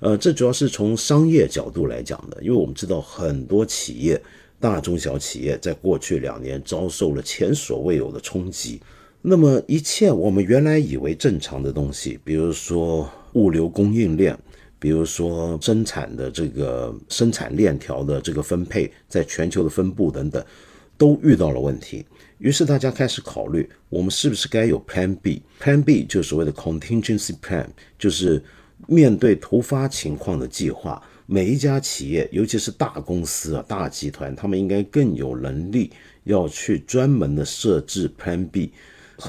Speaker 1: 呃，这主要是从商业角度来讲的，因为我们知道很多企业，大中小企业在过去两年遭受了前所未有的冲击。那么，一切我们原来以为正常的东西，比如说物流供应链，比如说生产的这个生产链条的这个分配，在全球的分布等等，都遇到了问题。于是大家开始考虑，我们是不是该有 Plan B？Plan B 就是所谓的 Contingency Plan，就是。面对突发情况的计划，每一家企业，尤其是大公司啊、大集团，他们应该更有能力要去专门的设置 Plan B。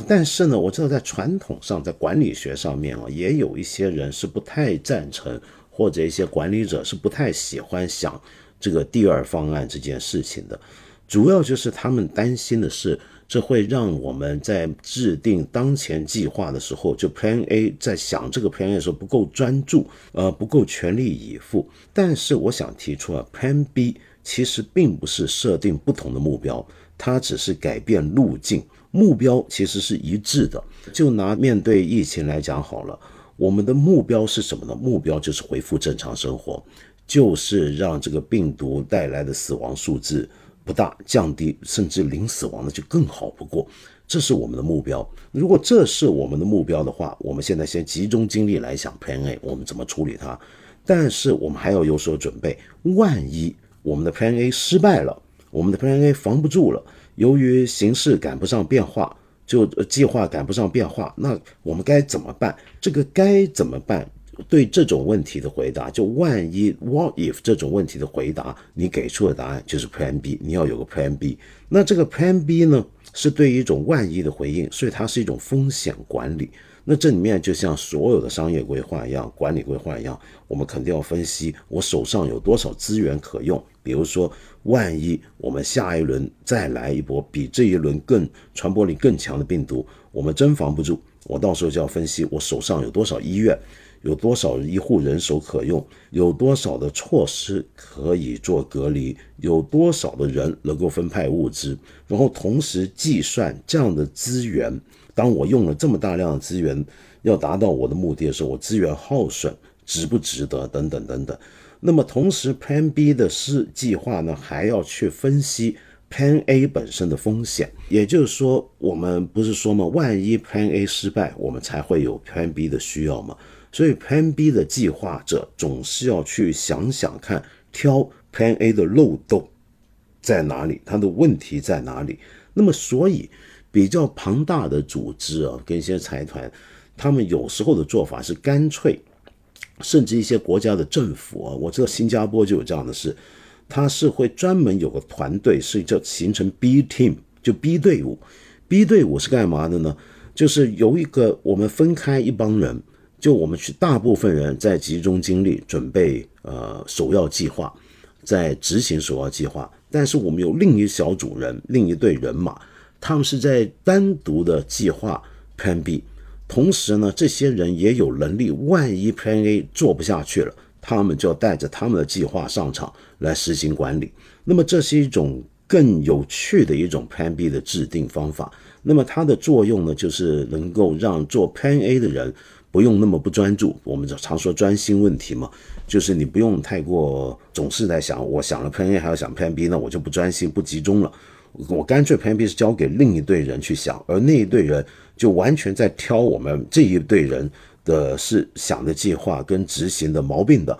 Speaker 1: 但是呢，我知道在传统上，在管理学上面啊，也有一些人是不太赞成，或者一些管理者是不太喜欢想这个第二方案这件事情的。主要就是他们担心的是。这会让我们在制定当前计划的时候，就 Plan A 在想这个 Plan A 的时候不够专注，呃，不够全力以赴。但是我想提出啊，Plan B 其实并不是设定不同的目标，它只是改变路径，目标其实是一致的。就拿面对疫情来讲好了，我们的目标是什么呢？目标就是恢复正常生活，就是让这个病毒带来的死亡数字。不大降低，甚至零死亡的就更好不过，这是我们的目标。如果这是我们的目标的话，我们现在先集中精力来想 Plan A，我们怎么处理它？但是我们还要有所准备，万一我们的 Plan A 失败了，我们的 Plan A 防不住了，由于形势赶不上变化，就计划赶不上变化，那我们该怎么办？这个该怎么办？对这种问题的回答，就万一 what if 这种问题的回答，你给出的答案就是 Plan B，你要有个 Plan B。那这个 Plan B 呢，是对于一种万一的回应，所以它是一种风险管理。那这里面就像所有的商业规划一样，管理规划一样，我们肯定要分析我手上有多少资源可用。比如说，万一我们下一轮再来一波比这一轮更传播力更强的病毒，我们真防不住。我到时候就要分析我手上有多少医院，有多少医护人手可用，有多少的措施可以做隔离，有多少的人能够分派物资，然后同时计算这样的资源。当我用了这么大量的资源，要达到我的目的的时候，我资源耗损值不值得？等等等等。那么同时，Plan B 的是计划呢，还要去分析 Plan A 本身的风险。也就是说，我们不是说嘛，万一 Plan A 失败，我们才会有 Plan B 的需要嘛。所以 Plan B 的计划者总是要去想想看，挑 Plan A 的漏洞在哪里，它的问题在哪里。那么所以。比较庞大的组织啊，跟一些财团，他们有时候的做法是干脆，甚至一些国家的政府啊，我知道新加坡就有这样的事，他是会专门有个团队，是叫形成 B team，就 B 队伍，B 队伍是干嘛的呢？就是由一个我们分开一帮人，就我们去大部分人在集中精力准备呃首要计划，在执行首要计划，但是我们有另一小组人，另一队人马。他们是在单独的计划 Plan B，同时呢，这些人也有能力，万一 Plan A 做不下去了，他们就要带着他们的计划上场来实行管理。那么这是一种更有趣的一种 Plan B 的制定方法。那么它的作用呢，就是能够让做 Plan A 的人不用那么不专注。我们常说专心问题嘛，就是你不用太过总是在想，我想了 Plan A 还要想 Plan B，那我就不专心不集中了。我干脆 Plan B 是交给另一队人去想，而那一队人就完全在挑我们这一队人的是想的计划跟执行的毛病的。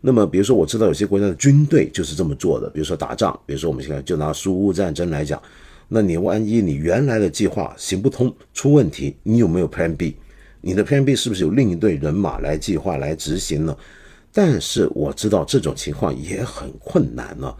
Speaker 1: 那么，比如说我知道有些国家的军队就是这么做的，比如说打仗，比如说我们现在就拿苏乌战争来讲，那你万一你原来的计划行不通出问题，你有没有 Plan B？你的 Plan B 是不是有另一队人马来计划来执行呢？但是我知道这种情况也很困难呢。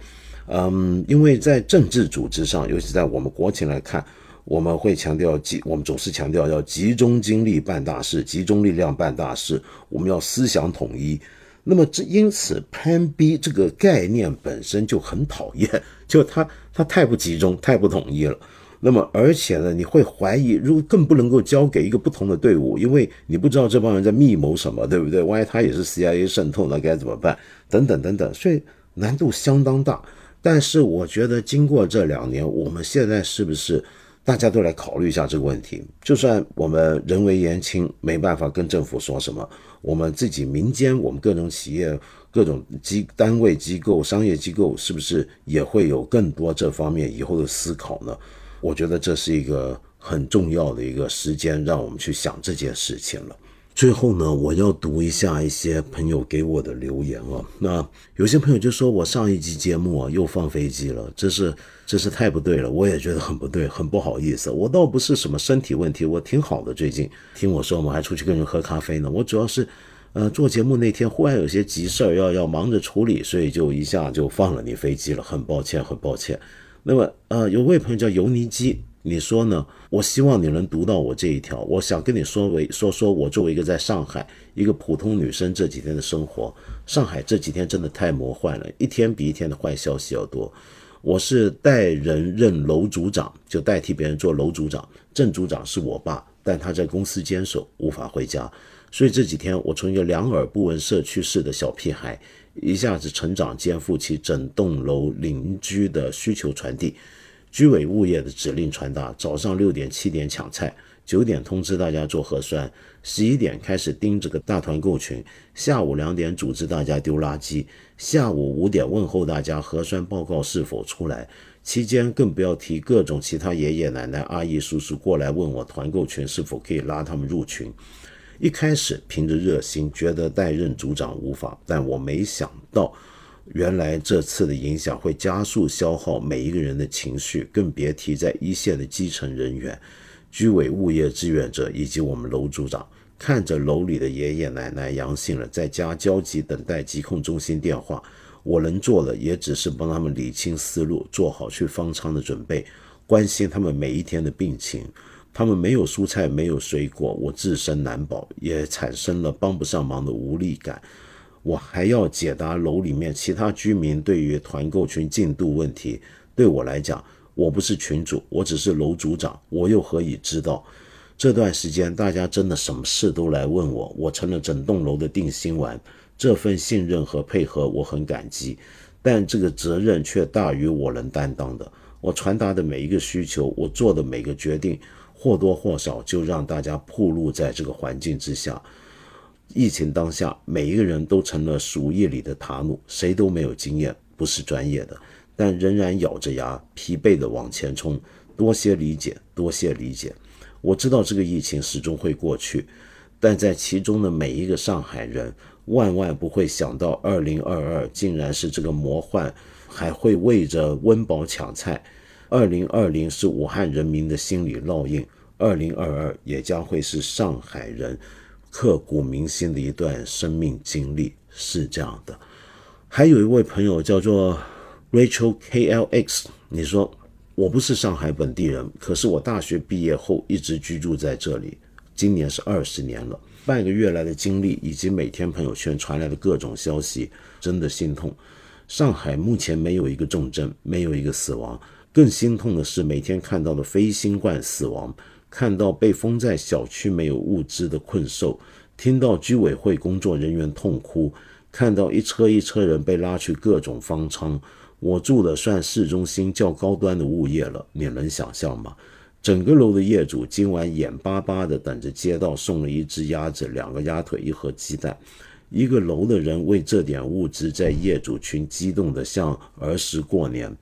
Speaker 1: 嗯，因为在政治组织上，尤其在我们国情来看，我们会强调集，我们总是强调要集中精力办大事，集中力量办大事。我们要思想统一。那么这因此，Plan B 这个概念本身就很讨厌，[LAUGHS] 就它它太不集中，太不统一了。那么而且呢，你会怀疑，如果更不能够交给一个不同的队伍，因为你不知道这帮人在密谋什么，对不对？万一他也是 CIA 渗透，那该怎么办？等等等等，所以难度相当大。但是我觉得，经过这两年，我们现在是不是大家都来考虑一下这个问题？就算我们人为言轻，没办法跟政府说什么，我们自己民间，我们各种企业、各种机单位、机构、商业机构，是不是也会有更多这方面以后的思考呢？我觉得这是一个很重要的一个时间，让我们去想这件事情了。最后呢，我要读一下一些朋友给我的留言啊。那有些朋友就说我上一集节目啊又放飞机了，这是这是太不对了。我也觉得很不对，很不好意思。我倒不是什么身体问题，我挺好的。最近听我说嘛，还出去跟人喝咖啡呢。我主要是，呃，做节目那天忽然有些急事儿要要忙着处理，所以就一下就放了你飞机了。很抱歉，很抱歉。那么呃，有位朋友叫尤尼基。你说呢？我希望你能读到我这一条。我想跟你说为说说我作为一个在上海一个普通女生这几天的生活。上海这几天真的太魔幻了，一天比一天的坏消息要多。我是代人任楼组长，就代替别人做楼组长。正组长是我爸，但他在公司坚守，无法回家。所以这几天我从一个两耳不闻社区式的小屁孩，一下子成长，肩负起整栋楼邻居的需求传递。居委物业的指令传达：早上六点、七点抢菜，九点通知大家做核酸，十一点开始盯这个大团购群，下午两点组织大家丢垃圾，下午五点问候大家核酸报告是否出来。期间更不要提各种其他爷爷奶奶、阿姨叔叔过来问我团购群是否可以拉他们入群。一开始凭着热心，觉得代任组长无法，但我没想到。原来这次的影响会加速消耗每一个人的情绪，更别提在一线的基层人员、居委物业志愿者以及我们楼组长，看着楼里的爷爷奶奶阳性了，在家焦急等待疾控中心电话。我能做的也只是帮他们理清思路，做好去方舱的准备。关心他们每一天的病情。他们没有蔬菜，没有水果，我自身难保，也产生了帮不上忙的无力感。我还要解答楼里面其他居民对于团购群进度问题。对我来讲，我不是群主，我只是楼组长，我又何以知道？这段时间大家真的什么事都来问我，我成了整栋楼的定心丸。这份信任和配合我很感激，但这个责任却大于我能担当的。我传达的每一个需求，我做的每个决定。或多或少就让大家暴露在这个环境之下。疫情当下，每一个人都成了鼠疫里的塔努，谁都没有经验，不是专业的，但仍然咬着牙，疲惫地往前冲。多些理解，多些理解。我知道这个疫情始终会过去，但在其中的每一个上海人，万万不会想到，二零二二竟然是这个魔幻，还会为着温饱抢菜。二零二零是武汉人民的心理烙印。二零二二也将会是上海人刻骨铭心的一段生命经历，是这样的。还有一位朋友叫做 Rachel KLX，你说我不是上海本地人，可是我大学毕业后一直居住在这里，今年是二十年了。半个月来的经历以及每天朋友圈传来的各种消息，真的心痛。上海目前没有一个重症，没有一个死亡，更心痛的是每天看到的非新冠死亡。看到被封在小区没有物资的困兽，听到居委会工作人员痛哭，看到一车一车人被拉去各种方舱。我住的算市中心较高端的物业了，你能想象吗？整个楼的业主今晚眼巴巴地等着街道送了一只鸭子、两个鸭腿、一盒鸡蛋。一个楼的人为这点物资，在业主群激动得像儿时过年。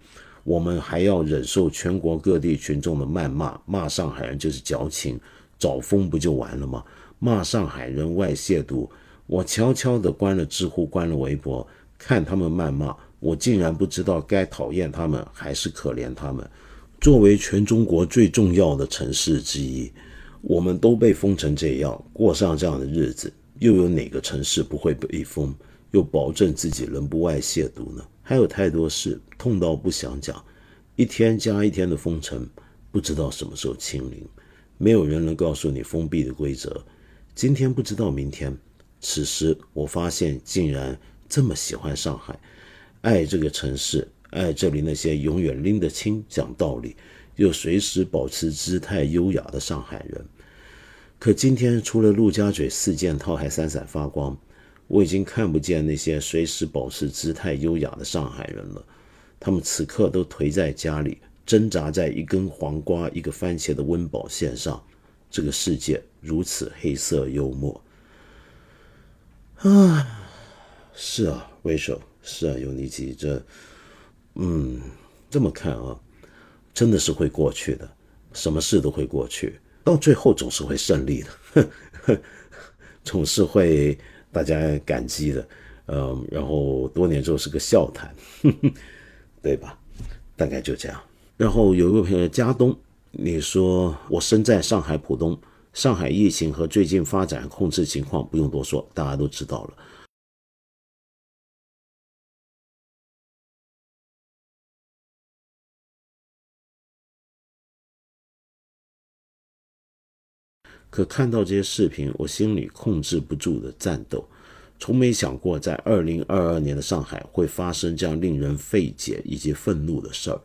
Speaker 1: 我们还要忍受全国各地群众的谩骂，骂上海人就是矫情，找风不就完了吗？骂上海人外亵渎，我悄悄地关了知乎，关了微博，看他们谩骂，我竟然不知道该讨厌他们还是可怜他们。作为全中国最重要的城市之一，我们都被封成这样，过上这样的日子，又有哪个城市不会被封，又保证自己能不外亵渎呢？还有太多事，痛到不想讲。一天加一天的封城，不知道什么时候清零。没有人能告诉你封闭的规则。今天不知道明天。此时我发现，竟然这么喜欢上海，爱这个城市，爱这里那些永远拎得清、讲道理，又随时保持姿态优雅的上海人。可今天除了陆家嘴四件套还闪闪发光。我已经看不见那些随时保持姿态优雅的上海人了，他们此刻都颓在家里，挣扎在一根黄瓜、一个番茄的温饱线上。这个世界如此黑色幽默啊！是啊，威手，是啊，尤尼基，这，嗯，这么看啊，真的是会过去的，什么事都会过去，到最后总是会胜利的，哼 [LAUGHS] 哼总是会。大家感激的，嗯，然后多年之后是个笑谈，[LAUGHS] 对吧？大概就这样。然后有一个朋友家东，你说我身在上海浦东，上海疫情和最近发展控制情况不用多说，大家都知道了。可看到这些视频，我心里控制不住的战斗。从没想过，在二零二二年的上海会发生这样令人费解以及愤怒的事儿。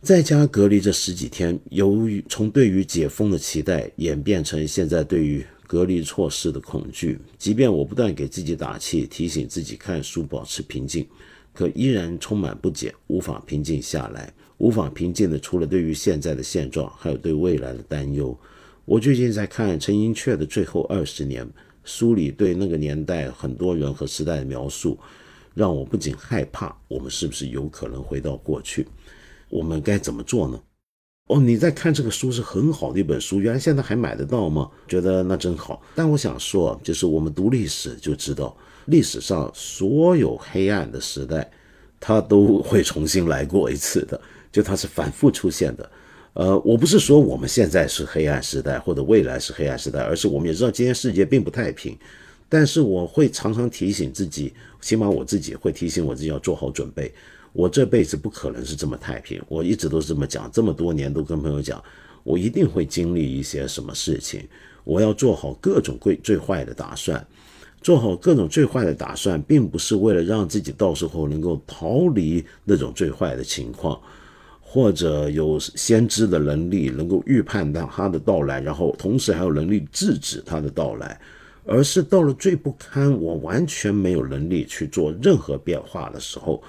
Speaker 1: 在家隔离这十几天，由于从对于解封的期待演变成现在对于隔离措施的恐惧，即便我不断给自己打气，提醒自己看书，保持平静，可依然充满不解，无法平静下来。无法平静的，除了对于现在的现状，还有对未来的担忧。我最近在看陈寅恪的《最后二十年》，书里对那个年代很多人和时代的描述，让我不仅害怕，我们是不是有可能回到过去？我们该怎么做呢？哦，你在看这个书是很好的一本书，原来现在还买得到吗？觉得那真好。但我想说，就是我们读历史就知道，历史上所有黑暗的时代，它都会重新来过一次的，就它是反复出现的。呃，我不是说我们现在是黑暗时代，或者未来是黑暗时代，而是我们也知道今天世界并不太平。但是我会常常提醒自己，起码我自己会提醒我自己要做好准备。我这辈子不可能是这么太平，我一直都是这么讲，这么多年都跟朋友讲，我一定会经历一些什么事情，我要做好各种最最坏的打算，做好各种最坏的打算，并不是为了让自己到时候能够逃离那种最坏的情况，或者有先知的能力，能够预判到他的到来，然后同时还有能力制止他的到来，而是到了最不堪，我完全没有能力去做任何变化的时候。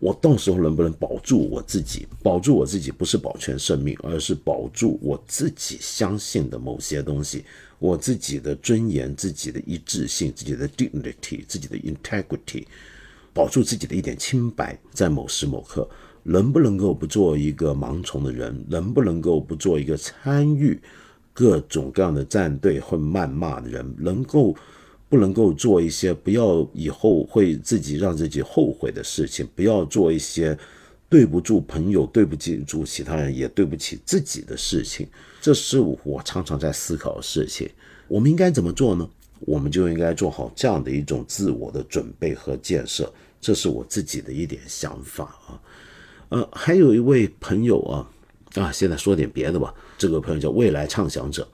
Speaker 1: 我到时候能不能保住我自己？保住我自己不是保全生命，而是保住我自己相信的某些东西，我自己的尊严、自己的一致性、自己的 dignity、自己的 integrity，保住自己的一点清白，在某时某刻，能不能够不做一个盲从的人？能不能够不做一个参与各种各样的战队或谩骂的人？能够？不能够做一些不要以后会自己让自己后悔的事情，不要做一些对不住朋友、对不起住其他人、也对不起自己的事情。这是我常常在思考的事情。我们应该怎么做呢？我们就应该做好这样的一种自我的准备和建设。这是我自己的一点想法啊。呃，还有一位朋友啊啊，现在说点别的吧。这个朋友叫未来畅想者。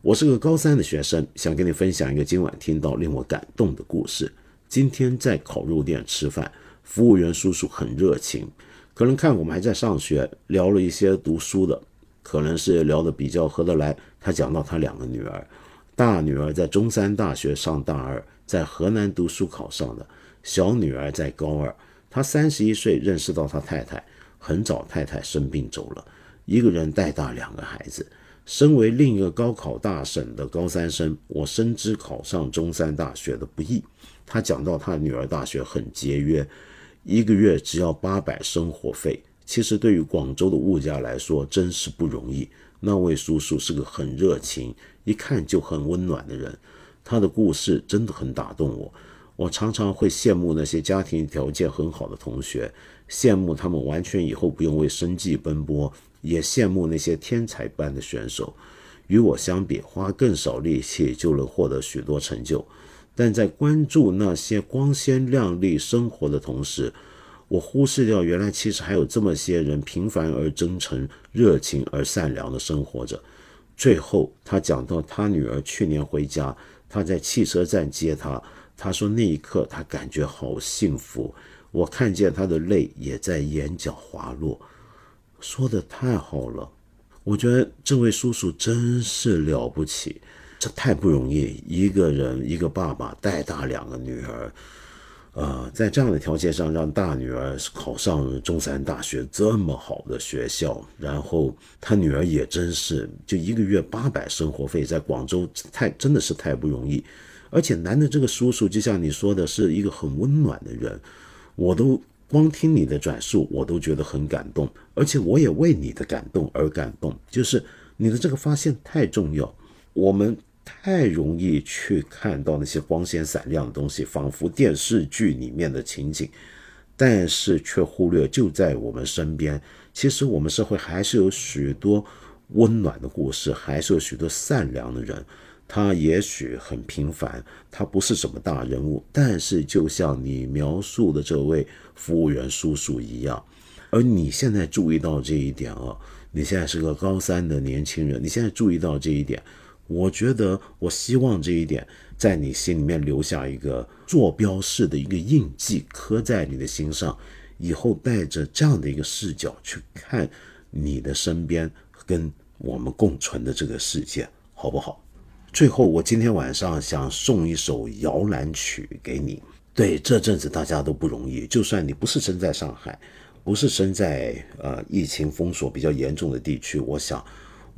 Speaker 1: 我是个高三的学生，想跟你分享一个今晚听到令我感动的故事。今天在烤肉店吃饭，服务员叔叔很热情，可能看我们还在上学，聊了一些读书的，可能是聊得比较合得来。他讲到他两个女儿，大女儿在中山大学上大二，在河南读书考上的，小女儿在高二。他三十一岁认识到他太太，很早太太生病走了，一个人带大两个孩子。身为另一个高考大省的高三生，我深知考上中山大学的不易。他讲到他女儿大学很节约，一个月只要八百生活费。其实对于广州的物价来说，真是不容易。那位叔叔是个很热情，一看就很温暖的人。他的故事真的很打动我。我常常会羡慕那些家庭条件很好的同学，羡慕他们完全以后不用为生计奔波。也羡慕那些天才般的选手，与我相比，花更少力气就能获得许多成就。但在关注那些光鲜亮丽生活的同时，我忽视掉原来其实还有这么些人平凡而真诚、热情而善良的生活着。最后，他讲到他女儿去年回家，他在汽车站接她，他说那一刻他感觉好幸福。我看见他的泪也在眼角滑落。说的太好了，我觉得这位叔叔真是了不起，这太不容易。一个人，一个爸爸带大两个女儿，呃，在这样的条件上让大女儿考上中山大学这么好的学校，然后他女儿也真是就一个月八百生活费，在广州太真的是太不容易。而且男的这个叔叔，就像你说的，是一个很温暖的人，我都。光听你的转述，我都觉得很感动，而且我也为你的感动而感动。就是你的这个发现太重要，我们太容易去看到那些光鲜闪亮的东西，仿佛电视剧里面的情景，但是却忽略就在我们身边。其实我们社会还是有许多温暖的故事，还是有许多善良的人。他也许很平凡，他不是什么大人物，但是就像你描述的这位服务员叔叔一样，而你现在注意到这一点啊，你现在是个高三的年轻人，你现在注意到这一点，我觉得，我希望这一点在你心里面留下一个坐标式的一个印记，刻在你的心上，以后带着这样的一个视角去看你的身边跟我们共存的这个世界，好不好？最后，我今天晚上想送一首摇篮曲给你。对，这阵子大家都不容易，就算你不是生在上海，不是生在呃疫情封锁比较严重的地区，我想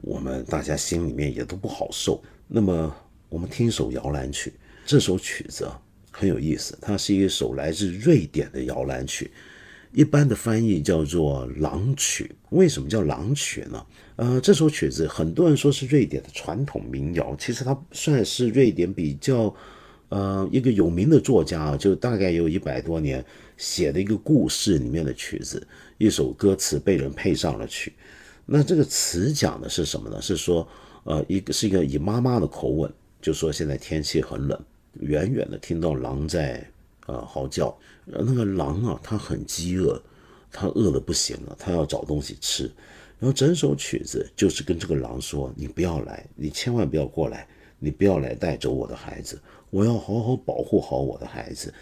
Speaker 1: 我们大家心里面也都不好受。那么，我们听一首摇篮曲。这首曲子很有意思，它是一首来自瑞典的摇篮曲。一般的翻译叫做狼曲，为什么叫狼曲呢？呃，这首曲子很多人说是瑞典的传统民谣，其实它算是瑞典比较，呃，一个有名的作家啊，就大概有一百多年写的一个故事里面的曲子，一首歌词被人配上了曲。那这个词讲的是什么呢？是说，呃，一个是一个以妈妈的口吻，就说现在天气很冷，远远的听到狼在。呃，嚎叫，那个狼啊，它很饥饿，他饿得不行了，他要找东西吃。然后整首曲子就是跟这个狼说：“你不要来，你千万不要过来，你不要来带走我的孩子，我要好好保护好我的孩子。”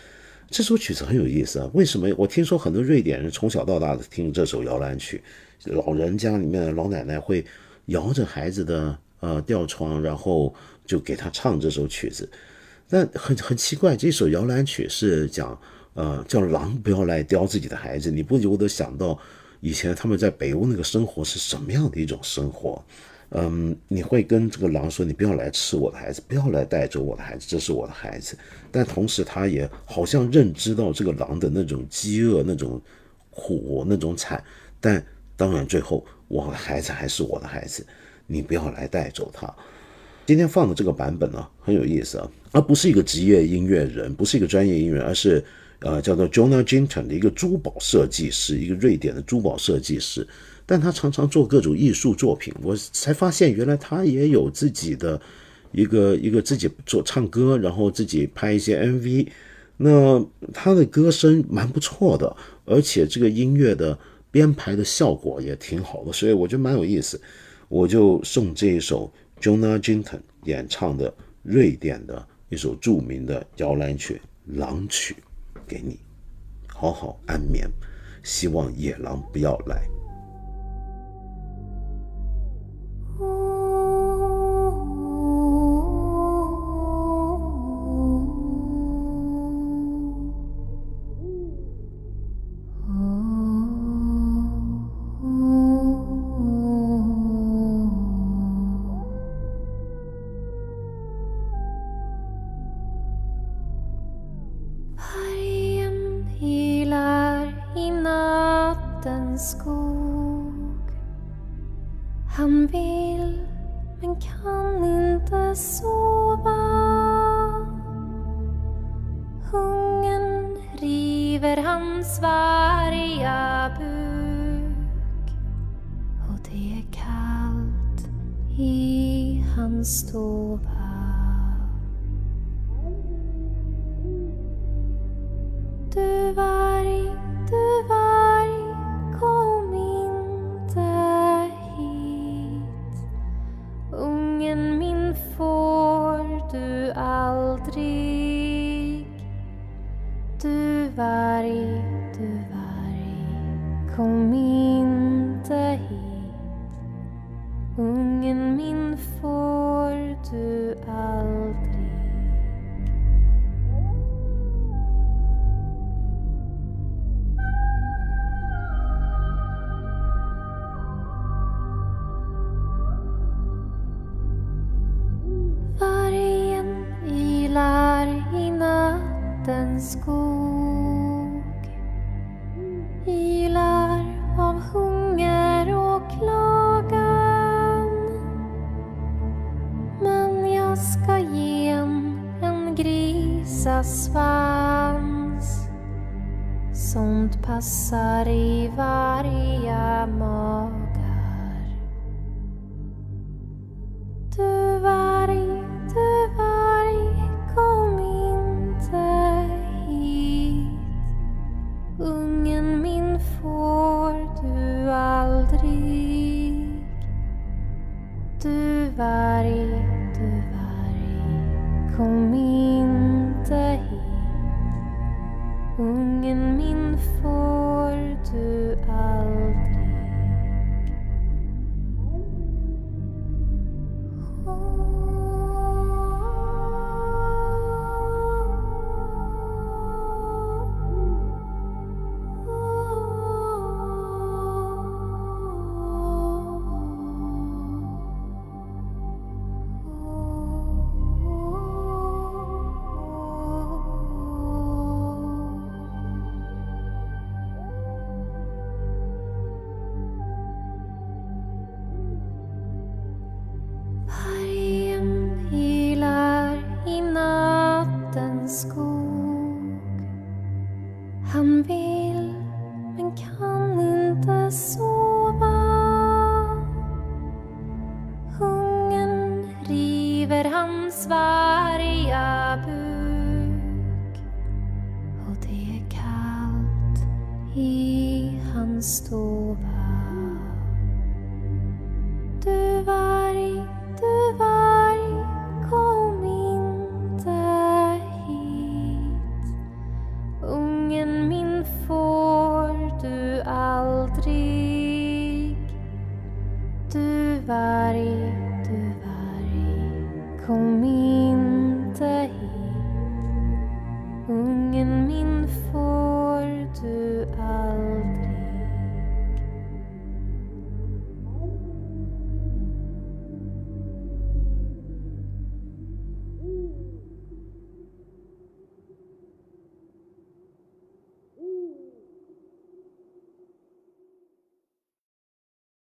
Speaker 1: 这首曲子很有意思啊！为什么？我听说很多瑞典人从小到大的听这首摇篮曲，老人家里面的老奶奶会摇着孩子的呃吊床，然后就给他唱这首曲子。但很很奇怪，这首摇篮曲是讲呃叫狼不要来叼自己的孩子，你不由得想到以前他们在北欧那个生活是什么样的一种生活。嗯，你会跟这个狼说：“你不要来吃我的孩子，不要来带走我的孩子，这是我的孩子。”但同时，他也好像认知到这个狼的那种饥饿、那种苦、那种惨。但当然，最后我的孩子还是我的孩子，你不要来带走他。今天放的这个版本呢，很有意思啊，而不是一个职业音乐人，不是一个专业音乐人，而是呃叫做 Jonah Jinton 的一个珠宝设计师，一个瑞典的珠宝设计师。但他常常做各种艺术作品，我才发现原来他也有自己的一个一个自己做唱歌，然后自己拍一些 MV。那他的歌声蛮不错的，而且这个音乐的编排的效果也挺好的，所以我觉得蛮有意思。我就送这一首 Jonah Jinton 演唱的瑞典的一首著名的摇篮曲《狼曲》给你，好好安眠。希望野狼不要来。
Speaker 2: Han vill men kan inte sova. Hungern river hans varga buk och det är kallt i hans stova. Du varg, du varg aldrig. Du varg, du varg, kom svans. Sånt passar i varje mat Ungen min får du aldrig